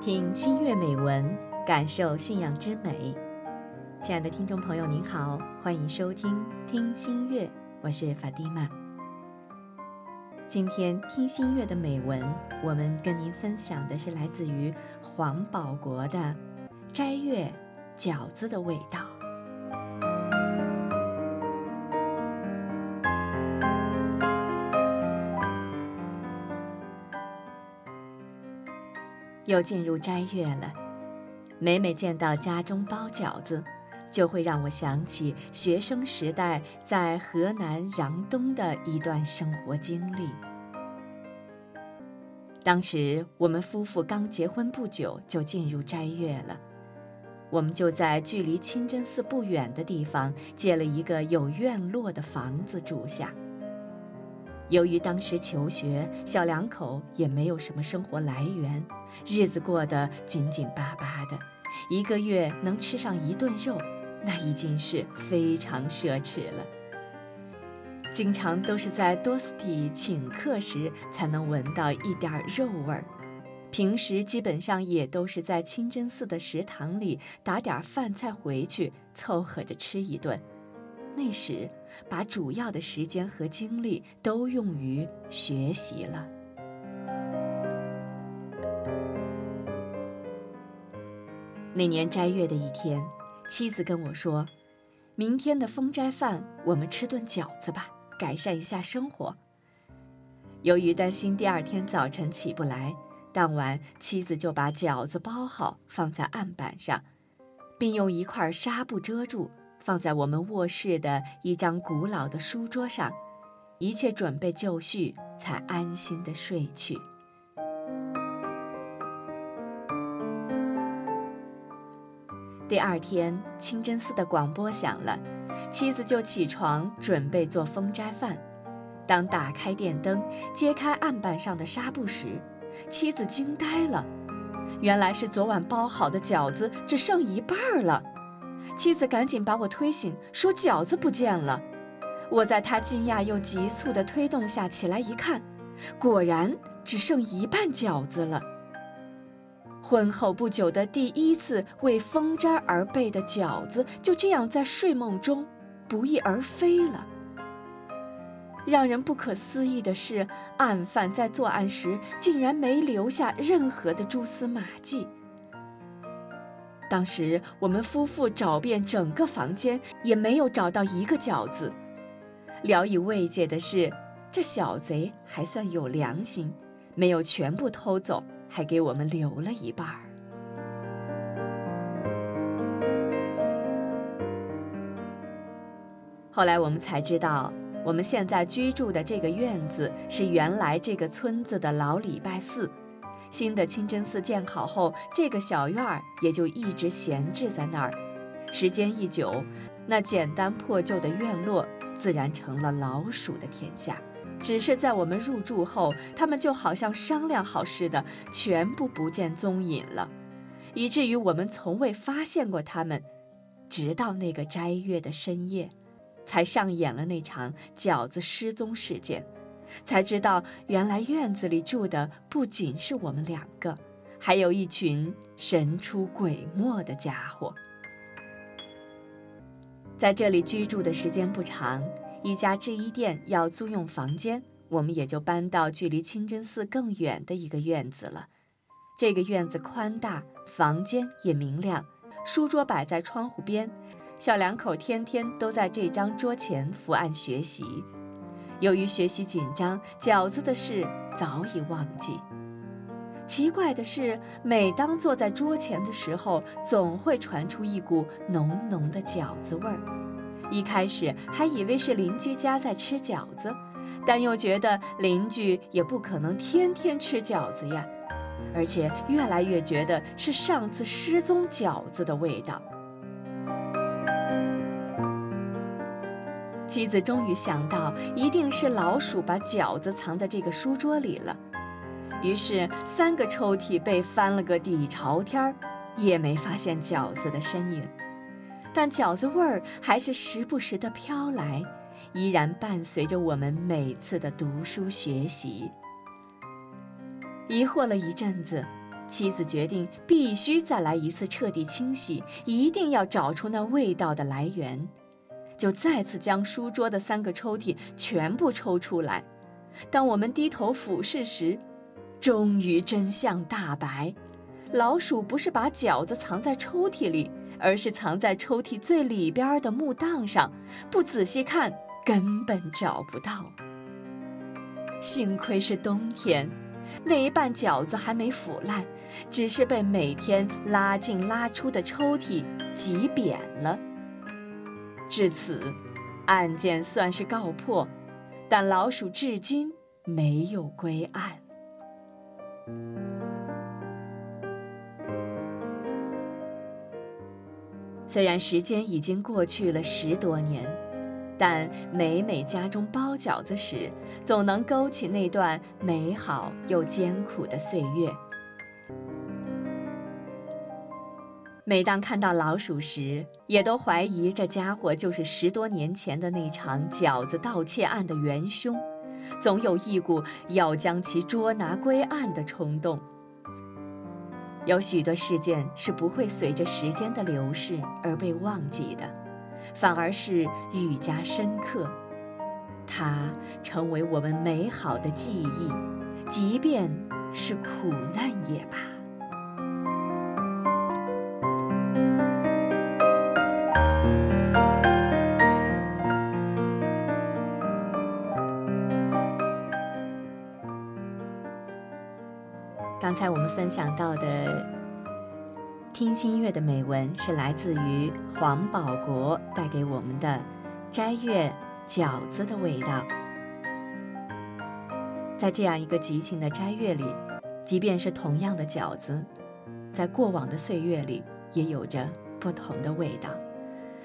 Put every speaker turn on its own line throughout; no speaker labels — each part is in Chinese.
听新月美文，感受信仰之美。亲爱的听众朋友，您好，欢迎收听听新月，我是法蒂玛。今天听新月的美文，我们跟您分享的是来自于黄保国的《斋月饺子的味道》。又进入斋月了，每每见到家中包饺子，就会让我想起学生时代在河南穰东的一段生活经历。当时我们夫妇刚结婚不久，就进入斋月了。我们就在距离清真寺不远的地方借了一个有院落的房子住下。由于当时求学，小两口也没有什么生活来源。日子过得紧紧巴巴的，一个月能吃上一顿肉，那已经是非常奢侈了。经常都是在多斯蒂请客时才能闻到一点肉味儿，平时基本上也都是在清真寺的食堂里打点饭菜回去凑合着吃一顿。那时把主要的时间和精力都用于学习了。那年斋月的一天，妻子跟我说：“明天的风斋饭，我们吃顿饺子吧，改善一下生活。”由于担心第二天早晨起不来，当晚妻子就把饺子包好，放在案板上，并用一块纱布遮住，放在我们卧室的一张古老的书桌上，一切准备就绪，才安心的睡去。第二天，清真寺的广播响了，妻子就起床准备做封斋饭。当打开电灯、揭开案板上的纱布时，妻子惊呆了，原来是昨晚包好的饺子只剩一半了。妻子赶紧把我推醒，说饺子不见了。我在她惊讶又急促的推动下起来一看，果然只剩一半饺子了。婚后不久的第一次为封斋而备的饺子，就这样在睡梦中不翼而飞了。让人不可思议的是，案犯在作案时竟然没留下任何的蛛丝马迹。当时我们夫妇找遍整个房间，也没有找到一个饺子。聊以慰藉的是，这小贼还算有良心，没有全部偷走。还给我们留了一半儿。后来我们才知道，我们现在居住的这个院子是原来这个村子的老礼拜寺。新的清真寺建好后，这个小院儿也就一直闲置在那儿。时间一久，那简单破旧的院落自然成了老鼠的天下。只是在我们入住后，他们就好像商量好似的，全部不见踪影了，以至于我们从未发现过他们。直到那个斋月的深夜，才上演了那场饺子失踪事件，才知道原来院子里住的不仅是我们两个，还有一群神出鬼没的家伙。在这里居住的时间不长。一家制衣店要租用房间，我们也就搬到距离清真寺更远的一个院子了。这个院子宽大，房间也明亮，书桌摆在窗户边，小两口天天都在这张桌前伏案学习。由于学习紧张，饺子的事早已忘记。奇怪的是，每当坐在桌前的时候，总会传出一股浓浓的饺子味儿。一开始还以为是邻居家在吃饺子，但又觉得邻居也不可能天天吃饺子呀，而且越来越觉得是上次失踪饺子的味道。妻子终于想到，一定是老鼠把饺子藏在这个书桌里了。于是三个抽屉被翻了个底朝天，也没发现饺子的身影。但饺子味儿还是时不时的飘来，依然伴随着我们每次的读书学习。疑惑了一阵子，妻子决定必须再来一次彻底清洗，一定要找出那味道的来源。就再次将书桌的三个抽屉全部抽出来。当我们低头俯视时，终于真相大白：老鼠不是把饺子藏在抽屉里，而是藏在抽屉最里边的木档上，不仔细看根本找不到。幸亏是冬天，那一半饺子还没腐烂，只是被每天拉进拉出的抽屉挤扁了。至此，案件算是告破。但老鼠至今没有归案。虽然时间已经过去了十多年，但每每家中包饺子时，总能勾起那段美好又艰苦的岁月。每当看到老鼠时，也都怀疑这家伙就是十多年前的那场饺子盗窃案的元凶，总有一股要将其捉拿归案的冲动。有许多事件是不会随着时间的流逝而被忘记的，反而是愈加深刻，它成为我们美好的记忆，即便是苦难也罢。刚才我们分享到的听心月的美文，是来自于黄保国带给我们的斋月饺子的味道。在这样一个激情的斋月里，即便是同样的饺子，在过往的岁月里也有着不同的味道。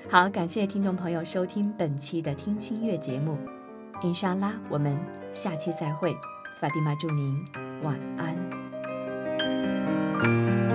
好，感谢听众朋友收听本期的听心月节目，伊莎拉，我们下期再会。法蒂玛祝您晚安。Música